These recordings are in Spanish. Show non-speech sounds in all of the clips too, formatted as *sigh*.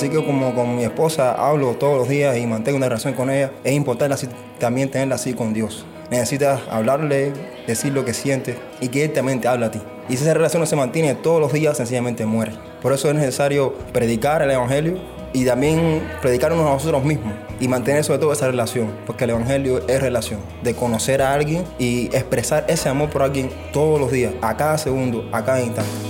Así que como con mi esposa hablo todos los días y mantengo una relación con ella, es importante también tenerla así con Dios. Necesitas hablarle, decir lo que sientes y que Él también te habla a ti. Y si esa relación no se mantiene todos los días, sencillamente muere. Por eso es necesario predicar el Evangelio y también predicarnos a nosotros mismos y mantener sobre todo esa relación, porque el Evangelio es relación, de conocer a alguien y expresar ese amor por alguien todos los días, a cada segundo, a cada instante.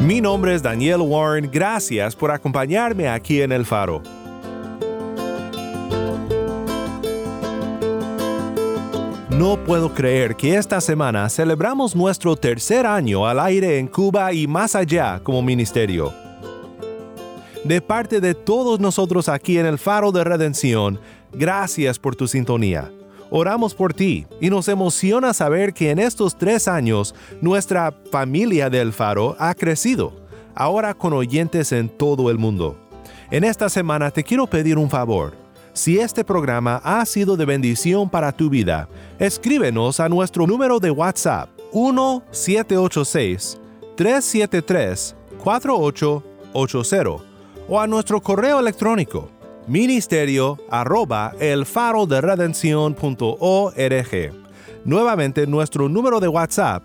Mi nombre es Daniel Warren, gracias por acompañarme aquí en El Faro. No puedo creer que esta semana celebramos nuestro tercer año al aire en Cuba y más allá como ministerio. De parte de todos nosotros aquí en el Faro de Redención, gracias por tu sintonía. Oramos por ti y nos emociona saber que en estos tres años nuestra familia del Faro ha crecido, ahora con oyentes en todo el mundo. En esta semana te quiero pedir un favor. Si este programa ha sido de bendición para tu vida, escríbenos a nuestro número de WhatsApp 1-786-373-4880 o a nuestro correo electrónico ministerio arroba el faro de. Nuevamente nuestro número de WhatsApp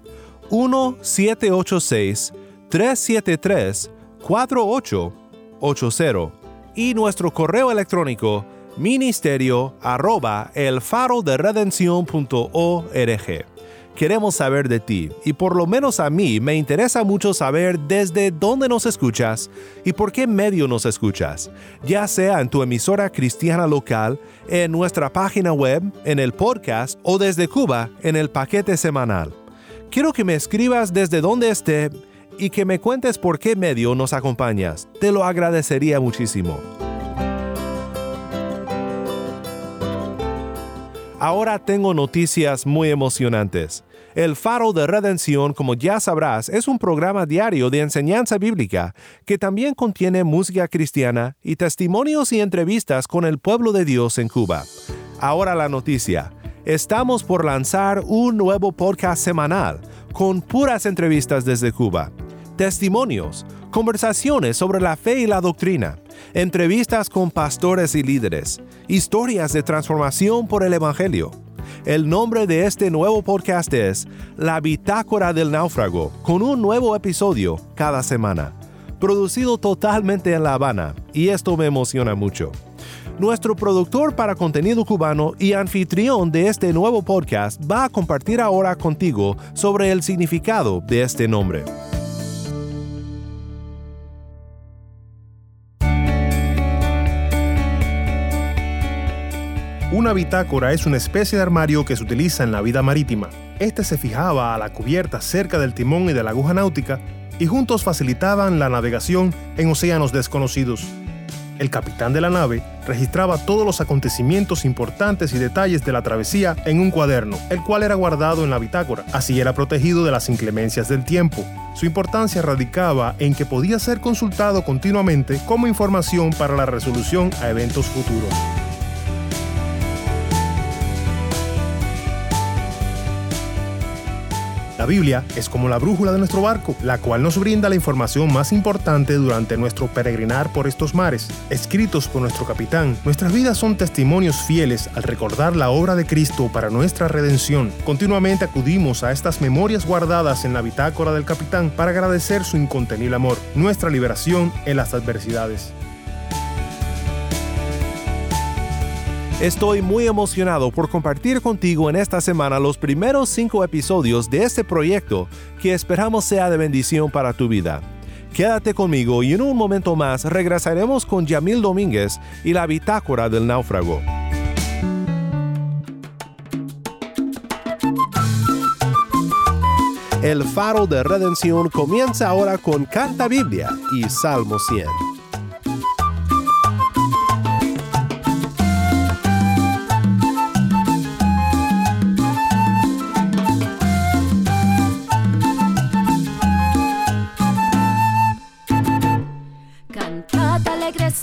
1-786-373-4880 y nuestro correo electrónico ministerio arroba el faro de. Queremos saber de ti y por lo menos a mí me interesa mucho saber desde dónde nos escuchas y por qué medio nos escuchas, ya sea en tu emisora cristiana local, en nuestra página web, en el podcast o desde Cuba en el paquete semanal. Quiero que me escribas desde donde esté y que me cuentes por qué medio nos acompañas. Te lo agradecería muchísimo. Ahora tengo noticias muy emocionantes. El Faro de Redención, como ya sabrás, es un programa diario de enseñanza bíblica que también contiene música cristiana y testimonios y entrevistas con el pueblo de Dios en Cuba. Ahora la noticia. Estamos por lanzar un nuevo podcast semanal con puras entrevistas desde Cuba, testimonios, conversaciones sobre la fe y la doctrina, entrevistas con pastores y líderes, historias de transformación por el Evangelio. El nombre de este nuevo podcast es La Bitácora del Náufrago, con un nuevo episodio cada semana, producido totalmente en La Habana, y esto me emociona mucho. Nuestro productor para contenido cubano y anfitrión de este nuevo podcast va a compartir ahora contigo sobre el significado de este nombre. Una bitácora es una especie de armario que se utiliza en la vida marítima. Este se fijaba a la cubierta cerca del timón y de la aguja náutica y juntos facilitaban la navegación en océanos desconocidos. El capitán de la nave registraba todos los acontecimientos importantes y detalles de la travesía en un cuaderno, el cual era guardado en la bitácora. Así era protegido de las inclemencias del tiempo. Su importancia radicaba en que podía ser consultado continuamente como información para la resolución a eventos futuros. La Biblia es como la brújula de nuestro barco, la cual nos brinda la información más importante durante nuestro peregrinar por estos mares. Escritos por nuestro capitán, nuestras vidas son testimonios fieles al recordar la obra de Cristo para nuestra redención. Continuamente acudimos a estas memorias guardadas en la bitácora del capitán para agradecer su incontenible amor, nuestra liberación en las adversidades. Estoy muy emocionado por compartir contigo en esta semana los primeros cinco episodios de este proyecto que esperamos sea de bendición para tu vida. Quédate conmigo y en un momento más regresaremos con Yamil Domínguez y la bitácora del náufrago. El faro de redención comienza ahora con Canta Biblia y Salmo 100.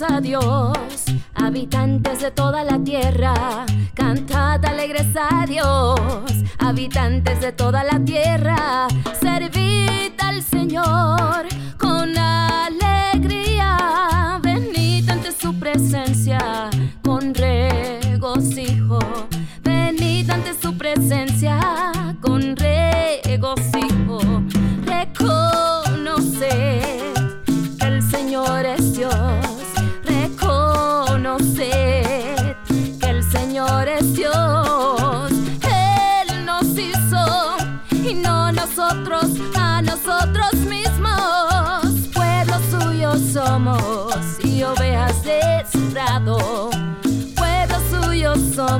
A Dios, habitantes de toda la tierra. Cantad alegres a Dios, habitantes de toda la tierra. Servid al Señor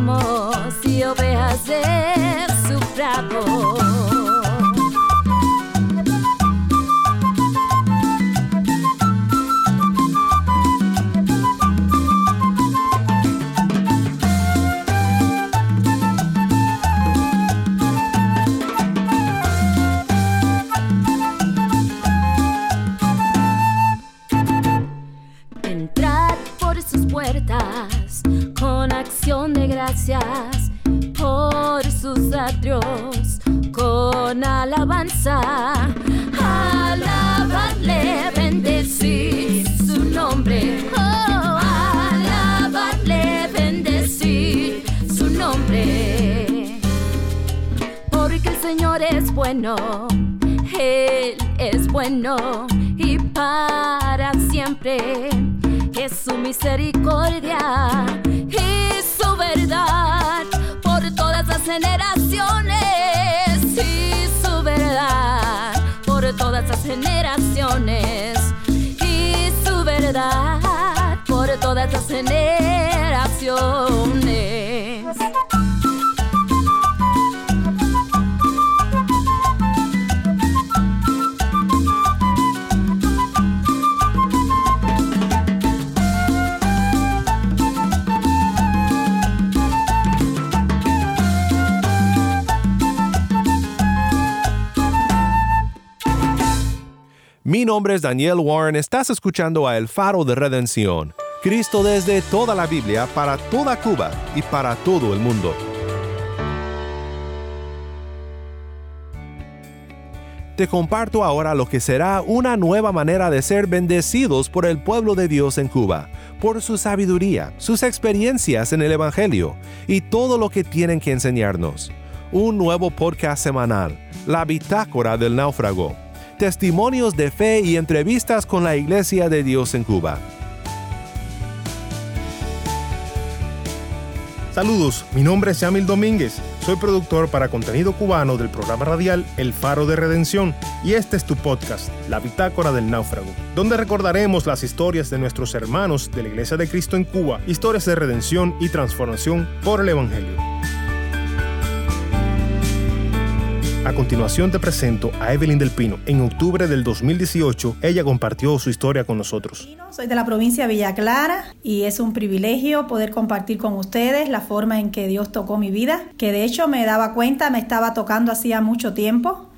somos y ovejas de su prado. Él es bueno y para siempre. Es su misericordia y su verdad por todas las generaciones. Y su verdad por todas las generaciones. Y su verdad por todas las generaciones. Mi nombre es Daniel Warren, estás escuchando a El Faro de Redención, Cristo desde toda la Biblia, para toda Cuba y para todo el mundo. Te comparto ahora lo que será una nueva manera de ser bendecidos por el pueblo de Dios en Cuba, por su sabiduría, sus experiencias en el Evangelio y todo lo que tienen que enseñarnos. Un nuevo podcast semanal, La Bitácora del Náufrago testimonios de fe y entrevistas con la Iglesia de Dios en Cuba. Saludos, mi nombre es Yamil Domínguez, soy productor para contenido cubano del programa radial El Faro de Redención y este es tu podcast, La Bitácora del Náufrago, donde recordaremos las historias de nuestros hermanos de la Iglesia de Cristo en Cuba, historias de redención y transformación por el Evangelio. A continuación te presento a Evelyn del Pino. En octubre del 2018, ella compartió su historia con nosotros. Soy de la provincia de Villa Clara y es un privilegio poder compartir con ustedes la forma en que Dios tocó mi vida, que de hecho me daba cuenta me estaba tocando hacía mucho tiempo,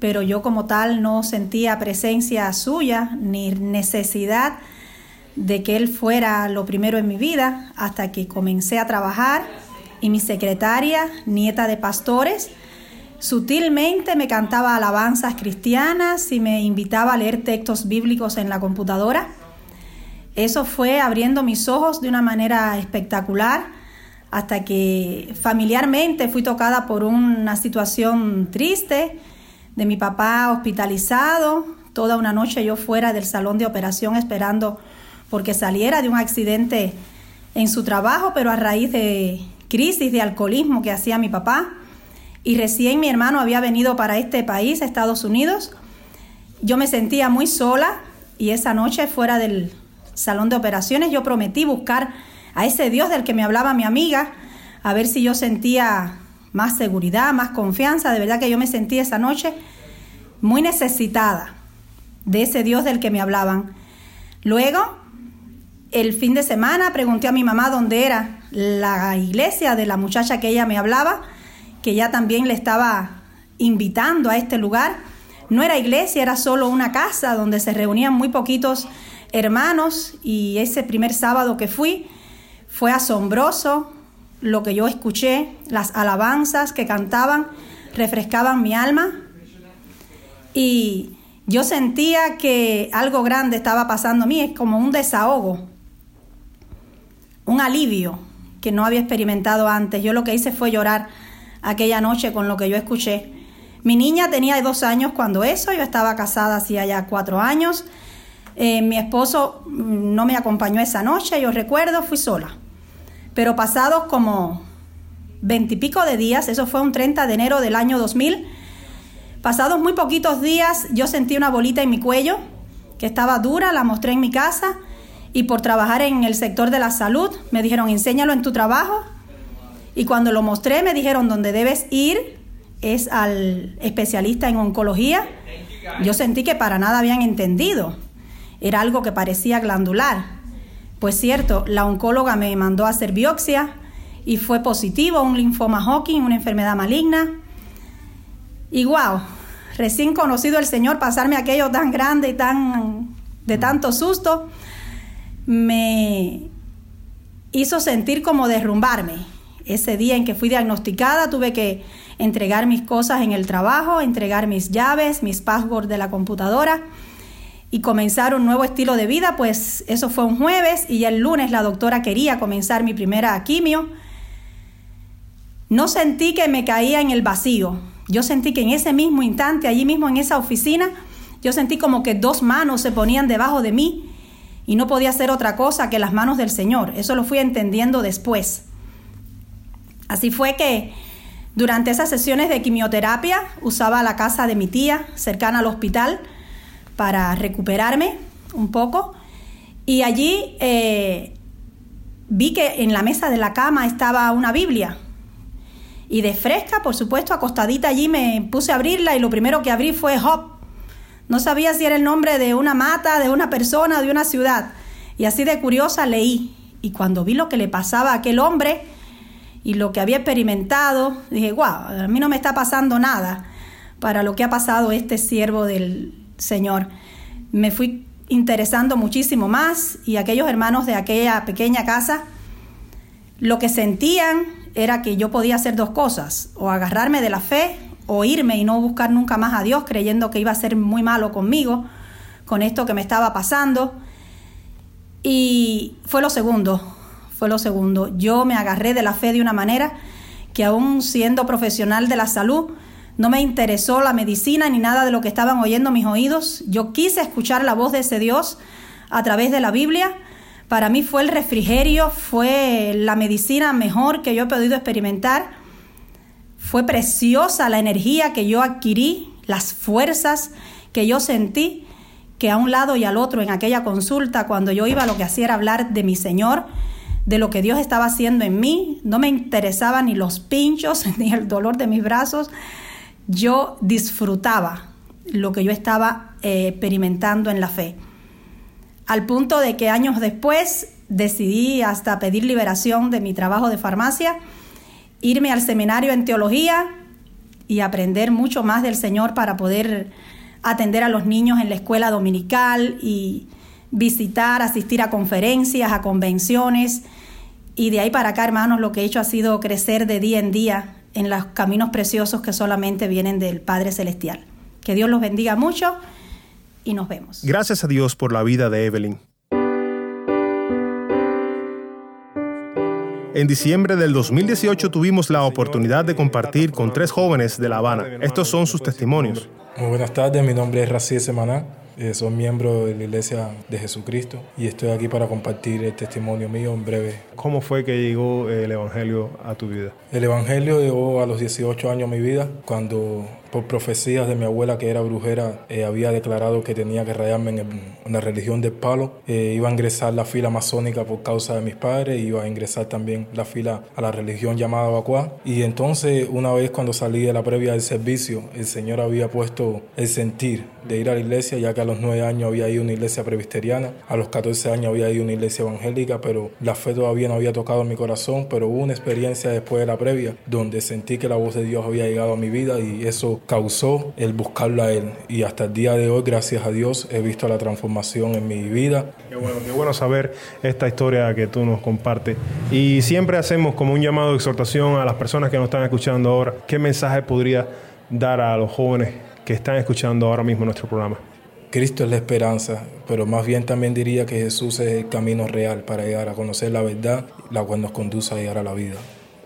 pero yo como tal no sentía presencia suya ni necesidad de que Él fuera lo primero en mi vida hasta que comencé a trabajar y mi secretaria, nieta de pastores, Sutilmente me cantaba alabanzas cristianas y me invitaba a leer textos bíblicos en la computadora. Eso fue abriendo mis ojos de una manera espectacular hasta que familiarmente fui tocada por una situación triste de mi papá hospitalizado. Toda una noche yo fuera del salón de operación esperando porque saliera de un accidente en su trabajo, pero a raíz de crisis de alcoholismo que hacía mi papá y recién mi hermano había venido para este país, Estados Unidos. Yo me sentía muy sola y esa noche fuera del salón de operaciones yo prometí buscar a ese Dios del que me hablaba mi amiga, a ver si yo sentía más seguridad, más confianza. De verdad que yo me sentí esa noche muy necesitada de ese Dios del que me hablaban. Luego, el fin de semana, pregunté a mi mamá dónde era la iglesia de la muchacha que ella me hablaba, que ya también le estaba invitando a este lugar. No era iglesia, era solo una casa donde se reunían muy poquitos hermanos y ese primer sábado que fui fue asombroso lo que yo escuché, las alabanzas que cantaban refrescaban mi alma y yo sentía que algo grande estaba pasando a mí, es como un desahogo, un alivio que no había experimentado antes. Yo lo que hice fue llorar aquella noche con lo que yo escuché. Mi niña tenía dos años cuando eso, yo estaba casada hacía ya cuatro años. Eh, mi esposo mm, no me acompañó esa noche, yo recuerdo, fui sola. Pero pasados como veintipico de días, eso fue un 30 de enero del año 2000, pasados muy poquitos días yo sentí una bolita en mi cuello que estaba dura, la mostré en mi casa y por trabajar en el sector de la salud me dijeron enséñalo en tu trabajo y cuando lo mostré me dijeron donde debes ir es al especialista en oncología. Yo sentí que para nada habían entendido. Era algo que parecía glandular. Pues cierto, la oncóloga me mandó a hacer biopsia y fue positivo, un linfoma Hawking, una enfermedad maligna. Y wow, recién conocido el Señor, pasarme aquello tan grande y tan de tanto susto, me hizo sentir como derrumbarme. Ese día en que fui diagnosticada tuve que entregar mis cosas en el trabajo, entregar mis llaves, mis passwords de la computadora y comenzar un nuevo estilo de vida, pues eso fue un jueves y el lunes la doctora quería comenzar mi primera quimio. No sentí que me caía en el vacío. Yo sentí que en ese mismo instante, allí mismo en esa oficina, yo sentí como que dos manos se ponían debajo de mí y no podía hacer otra cosa que las manos del Señor. Eso lo fui entendiendo después. Así fue que durante esas sesiones de quimioterapia usaba la casa de mi tía cercana al hospital para recuperarme un poco y allí eh, vi que en la mesa de la cama estaba una Biblia y de fresca, por supuesto, acostadita allí me puse a abrirla y lo primero que abrí fue Job. No sabía si era el nombre de una mata, de una persona, de una ciudad. Y así de curiosa leí. Y cuando vi lo que le pasaba a aquel hombre, y lo que había experimentado, dije, wow, a mí no me está pasando nada para lo que ha pasado este siervo del Señor. Me fui interesando muchísimo más y aquellos hermanos de aquella pequeña casa, lo que sentían era que yo podía hacer dos cosas, o agarrarme de la fe o irme y no buscar nunca más a Dios creyendo que iba a ser muy malo conmigo, con esto que me estaba pasando. Y fue lo segundo, fue lo segundo. Yo me agarré de la fe de una manera que aún siendo profesional de la salud, no me interesó la medicina ni nada de lo que estaban oyendo mis oídos. Yo quise escuchar la voz de ese Dios a través de la Biblia. Para mí fue el refrigerio, fue la medicina mejor que yo he podido experimentar. Fue preciosa la energía que yo adquirí, las fuerzas que yo sentí, que a un lado y al otro en aquella consulta, cuando yo iba, lo que hacía era hablar de mi Señor, de lo que Dios estaba haciendo en mí. No me interesaba ni los pinchos *laughs* ni el dolor de mis brazos. Yo disfrutaba lo que yo estaba eh, experimentando en la fe. Al punto de que años después decidí hasta pedir liberación de mi trabajo de farmacia, irme al seminario en teología y aprender mucho más del Señor para poder atender a los niños en la escuela dominical y visitar, asistir a conferencias, a convenciones. Y de ahí para acá, hermanos, lo que he hecho ha sido crecer de día en día en los caminos preciosos que solamente vienen del Padre Celestial. Que Dios los bendiga mucho y nos vemos. Gracias a Dios por la vida de Evelyn. En diciembre del 2018 tuvimos la oportunidad de compartir con tres jóvenes de La Habana. Estos son sus testimonios. Muy buenas tardes, mi nombre es Raciel Semaná. Eh, soy miembro de la Iglesia de Jesucristo y estoy aquí para compartir el testimonio mío en breve. ¿Cómo fue que llegó el Evangelio a tu vida? El Evangelio llegó a los 18 años a mi vida, cuando por profecías de mi abuela que era brujera, eh, había declarado que tenía que rayarme en, la religión del palo. Eh, iba a ingresar la fila masónica por causa de mis padres, iba a ingresar también la fila a la religión llamada Bacuá. Y entonces, una vez cuando salí de la previa del servicio, el Señor había puesto el sentir de ir a la iglesia, ya que a los nueve años había ido a una iglesia presbiteriana, a los 14 años había ido a una iglesia evangélica, pero la fe todavía no había tocado en mi corazón, pero hubo una experiencia después de la previa donde sentí que la voz de Dios había llegado a mi vida y eso causó el buscarlo a Él. Y hasta el día de hoy, gracias a Dios, he visto la transformación en mi vida. Qué bueno, qué bueno saber esta historia que tú nos compartes. Y siempre hacemos como un llamado de exhortación a las personas que nos están escuchando ahora. ¿Qué mensaje podría dar a los jóvenes que están escuchando ahora mismo nuestro programa? Cristo es la esperanza, pero más bien también diría que Jesús es el camino real para llegar a conocer la verdad, la cual nos conduce a llegar a la vida.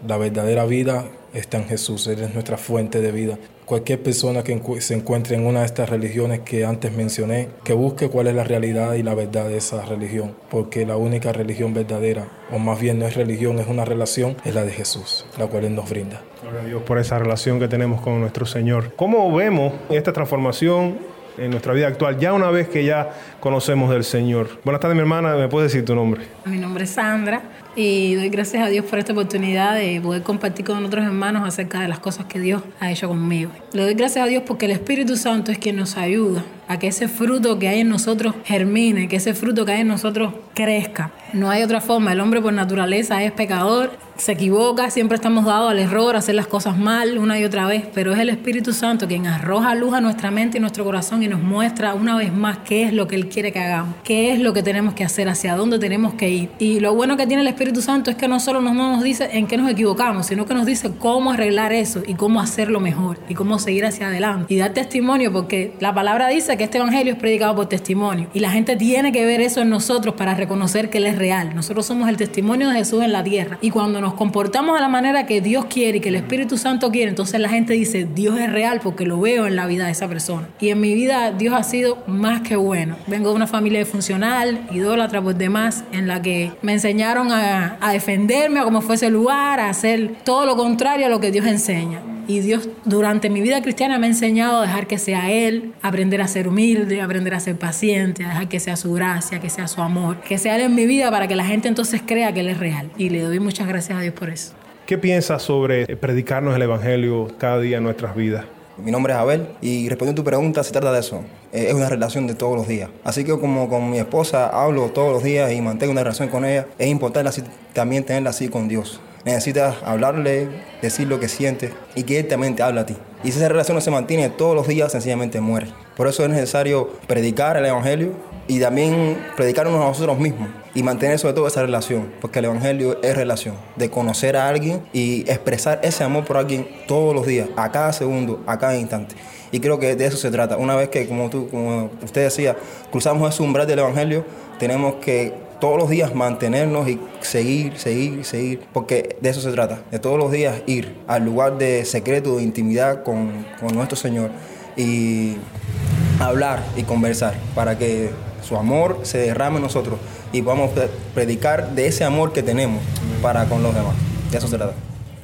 La verdadera vida está en Jesús, Él es nuestra fuente de vida. Cualquier persona que se encuentre en una de estas religiones que antes mencioné, que busque cuál es la realidad y la verdad de esa religión, porque la única religión verdadera, o más bien no es religión, es una relación, es la de Jesús, la cual Él nos brinda. Gloria a Dios por esa relación que tenemos con nuestro Señor. ¿Cómo vemos esta transformación en nuestra vida actual, ya una vez que ya conocemos del Señor. Buenas tardes, mi hermana, ¿me puedes decir tu nombre? Mi nombre es Sandra y doy gracias a Dios por esta oportunidad de poder compartir con otros hermanos acerca de las cosas que Dios ha hecho conmigo. Le doy gracias a Dios porque el Espíritu Santo es quien nos ayuda que ese fruto que hay en nosotros germine, que ese fruto que hay en nosotros crezca. No hay otra forma, el hombre por naturaleza es pecador, se equivoca, siempre estamos dados al error, a hacer las cosas mal una y otra vez, pero es el Espíritu Santo quien arroja luz a nuestra mente y nuestro corazón y nos muestra una vez más qué es lo que Él quiere que hagamos, qué es lo que tenemos que hacer, hacia dónde tenemos que ir. Y lo bueno que tiene el Espíritu Santo es que no solo no nos dice en qué nos equivocamos, sino que nos dice cómo arreglar eso y cómo hacerlo mejor y cómo seguir hacia adelante y dar testimonio, porque la palabra dice que este Evangelio es predicado por testimonio y la gente tiene que ver eso en nosotros para reconocer que Él es real. Nosotros somos el testimonio de Jesús en la tierra y cuando nos comportamos de la manera que Dios quiere y que el Espíritu Santo quiere, entonces la gente dice, Dios es real porque lo veo en la vida de esa persona. Y en mi vida Dios ha sido más que bueno. Vengo de una familia funcional, idólatra por demás, en la que me enseñaron a, a defenderme a como fuese el lugar, a hacer todo lo contrario a lo que Dios enseña. Y Dios durante mi vida cristiana me ha enseñado a dejar que sea Él, aprender a ser humilde, aprender a ser paciente, a dejar que sea su gracia, que sea su amor, que sea Él en mi vida para que la gente entonces crea que Él es real. Y le doy muchas gracias a Dios por eso. ¿Qué piensas sobre predicarnos el Evangelio cada día en nuestras vidas? Mi nombre es Abel y respondiendo a tu pregunta, se trata de eso. Eh, es una relación de todos los días. Así que como con mi esposa hablo todos los días y mantengo una relación con ella, es importante también tenerla así con Dios. Necesitas hablarle, decir lo que sientes y que Él también te habla a ti. Y si esa relación no se mantiene todos los días, sencillamente muere. Por eso es necesario predicar el Evangelio y también predicarnos a nosotros mismos y mantener sobre todo esa relación, porque el Evangelio es relación, de conocer a alguien y expresar ese amor por alguien todos los días, a cada segundo, a cada instante. Y creo que de eso se trata. Una vez que, como, tú, como usted decía, cruzamos ese umbral del Evangelio, tenemos que todos los días mantenernos y seguir, seguir, seguir, porque de eso se trata, de todos los días ir al lugar de secreto, de intimidad con, con nuestro Señor y hablar y conversar para que su amor se derrame en nosotros y podamos predicar de ese amor que tenemos para con los demás. De eso se trata.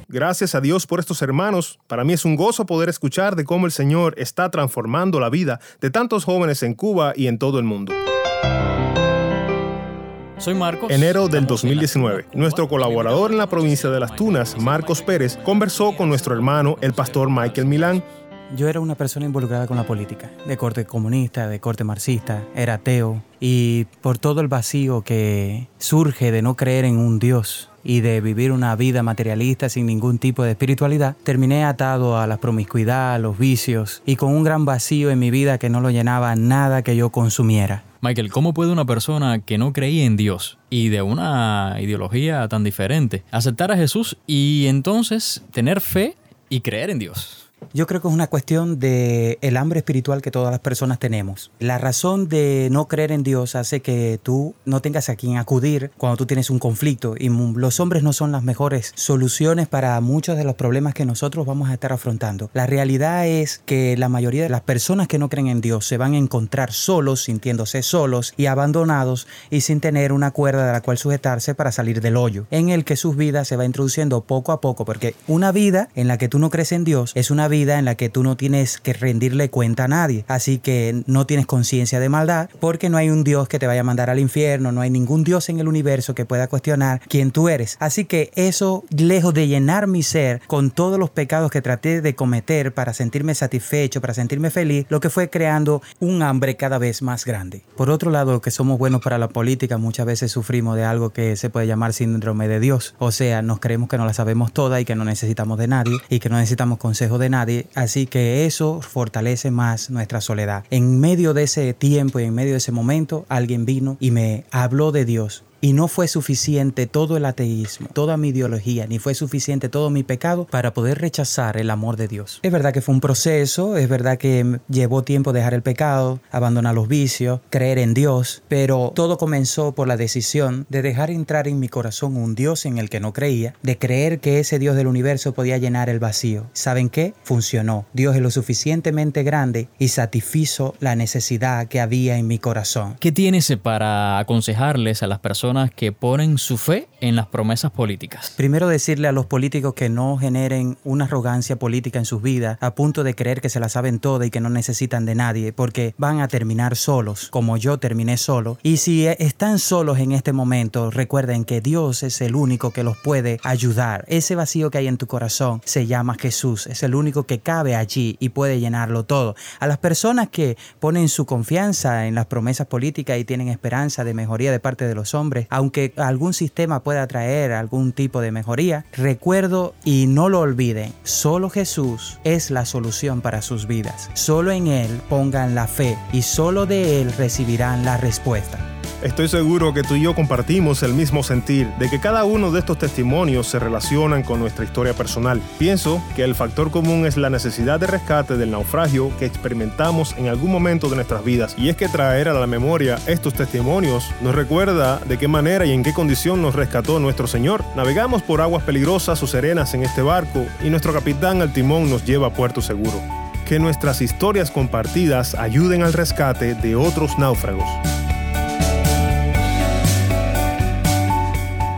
Gracias a Dios por estos hermanos. Para mí es un gozo poder escuchar de cómo el Señor está transformando la vida de tantos jóvenes en Cuba y en todo el mundo. Soy Marcos. Enero del 2019. Nuestro colaborador en la provincia de Las Tunas, Marcos Pérez, conversó con nuestro hermano, el pastor Michael Milán, yo era una persona involucrada con la política, de corte comunista, de corte marxista, era ateo, y por todo el vacío que surge de no creer en un Dios y de vivir una vida materialista sin ningún tipo de espiritualidad, terminé atado a la promiscuidad, a los vicios y con un gran vacío en mi vida que no lo llenaba nada que yo consumiera. Michael, ¿cómo puede una persona que no creía en Dios y de una ideología tan diferente aceptar a Jesús y entonces tener fe y creer en Dios? Yo creo que es una cuestión de el hambre espiritual que todas las personas tenemos. La razón de no creer en Dios hace que tú no tengas a quien acudir cuando tú tienes un conflicto y los hombres no son las mejores soluciones para muchos de los problemas que nosotros vamos a estar afrontando. La realidad es que la mayoría de las personas que no creen en Dios se van a encontrar solos, sintiéndose solos y abandonados y sin tener una cuerda de la cual sujetarse para salir del hoyo, en el que sus vidas se va introduciendo poco a poco, porque una vida en la que tú no crees en Dios es una vida en la que tú no tienes que rendirle cuenta a nadie. Así que no tienes conciencia de maldad porque no hay un Dios que te vaya a mandar al infierno, no hay ningún Dios en el universo que pueda cuestionar quién tú eres. Así que eso, lejos de llenar mi ser con todos los pecados que traté de cometer para sentirme satisfecho, para sentirme feliz, lo que fue creando un hambre cada vez más grande. Por otro lado, que somos buenos para la política, muchas veces sufrimos de algo que se puede llamar síndrome de Dios. O sea, nos creemos que no la sabemos toda y que no necesitamos de nadie y que no necesitamos consejo de nadie. Así que eso fortalece más nuestra soledad. En medio de ese tiempo y en medio de ese momento, alguien vino y me habló de Dios y no fue suficiente todo el ateísmo, toda mi ideología, ni fue suficiente todo mi pecado para poder rechazar el amor de Dios. Es verdad que fue un proceso, es verdad que llevó tiempo dejar el pecado, abandonar los vicios, creer en Dios, pero todo comenzó por la decisión de dejar entrar en mi corazón un Dios en el que no creía, de creer que ese Dios del universo podía llenar el vacío. ¿Saben qué? Funcionó. Dios es lo suficientemente grande y satisfizo la necesidad que había en mi corazón. ¿Qué tienes para aconsejarles a las personas que ponen su fe en las promesas políticas. Primero decirle a los políticos que no generen una arrogancia política en sus vidas a punto de creer que se la saben toda y que no necesitan de nadie porque van a terminar solos, como yo terminé solo. Y si están solos en este momento, recuerden que Dios es el único que los puede ayudar. Ese vacío que hay en tu corazón se llama Jesús, es el único que cabe allí y puede llenarlo todo. A las personas que ponen su confianza en las promesas políticas y tienen esperanza de mejoría de parte de los hombres, aunque algún sistema pueda traer algún tipo de mejoría, recuerdo y no lo olviden, solo Jesús es la solución para sus vidas. Solo en Él pongan la fe y solo de Él recibirán la respuesta. Estoy seguro que tú y yo compartimos el mismo sentir de que cada uno de estos testimonios se relacionan con nuestra historia personal. Pienso que el factor común es la necesidad de rescate del naufragio que experimentamos en algún momento de nuestras vidas. Y es que traer a la memoria estos testimonios nos recuerda de qué manera y en qué condición nos rescató nuestro Señor. Navegamos por aguas peligrosas o serenas en este barco y nuestro capitán al timón nos lleva a puerto seguro. Que nuestras historias compartidas ayuden al rescate de otros náufragos.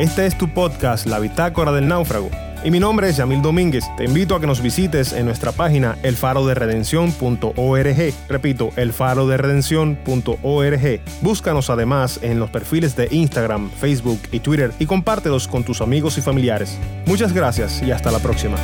Este es tu podcast, La Bitácora del Náufrago. Y mi nombre es Yamil Domínguez. Te invito a que nos visites en nuestra página elfaroderedención.org. Repito, elfaroderedención.org. Búscanos además en los perfiles de Instagram, Facebook y Twitter y compártelos con tus amigos y familiares. Muchas gracias y hasta la próxima.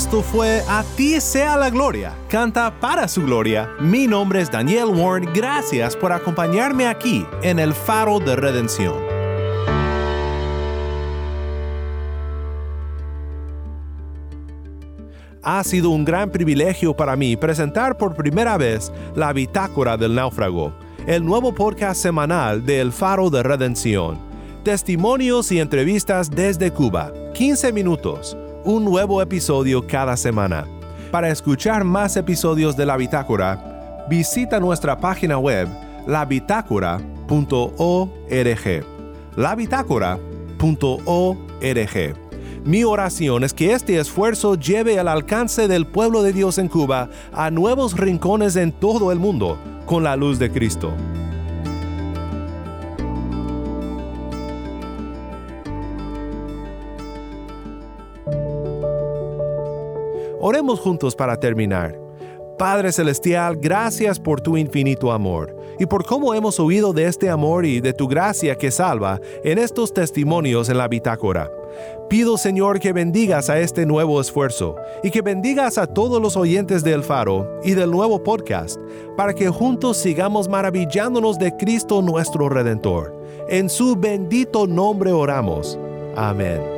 Esto fue A ti sea la gloria. Canta para su gloria. Mi nombre es Daniel Warren. Gracias por acompañarme aquí en el Faro de Redención. Ha sido un gran privilegio para mí presentar por primera vez la Bitácora del Náufrago, el nuevo podcast semanal de El Faro de Redención. Testimonios y entrevistas desde Cuba, 15 minutos, un nuevo episodio cada semana. Para escuchar más episodios de la Bitácora, visita nuestra página web labitácora.org. labitácora.org. Mi oración es que este esfuerzo lleve al alcance del pueblo de Dios en Cuba a nuevos rincones en todo el mundo con la luz de Cristo. Oremos juntos para terminar. Padre Celestial, gracias por tu infinito amor y por cómo hemos oído de este amor y de tu gracia que salva en estos testimonios en la bitácora. Pido Señor que bendigas a este nuevo esfuerzo y que bendigas a todos los oyentes del Faro y del nuevo podcast para que juntos sigamos maravillándonos de Cristo nuestro Redentor. En su bendito nombre oramos. Amén.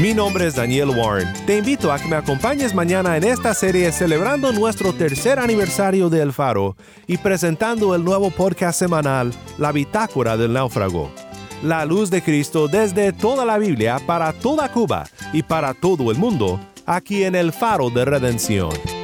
Mi nombre es Daniel Warren. Te invito a que me acompañes mañana en esta serie celebrando nuestro tercer aniversario de El Faro y presentando el nuevo podcast semanal La Bitácora del Náufrago. La luz de Cristo desde toda la Biblia para toda Cuba y para todo el mundo, aquí en El Faro de Redención.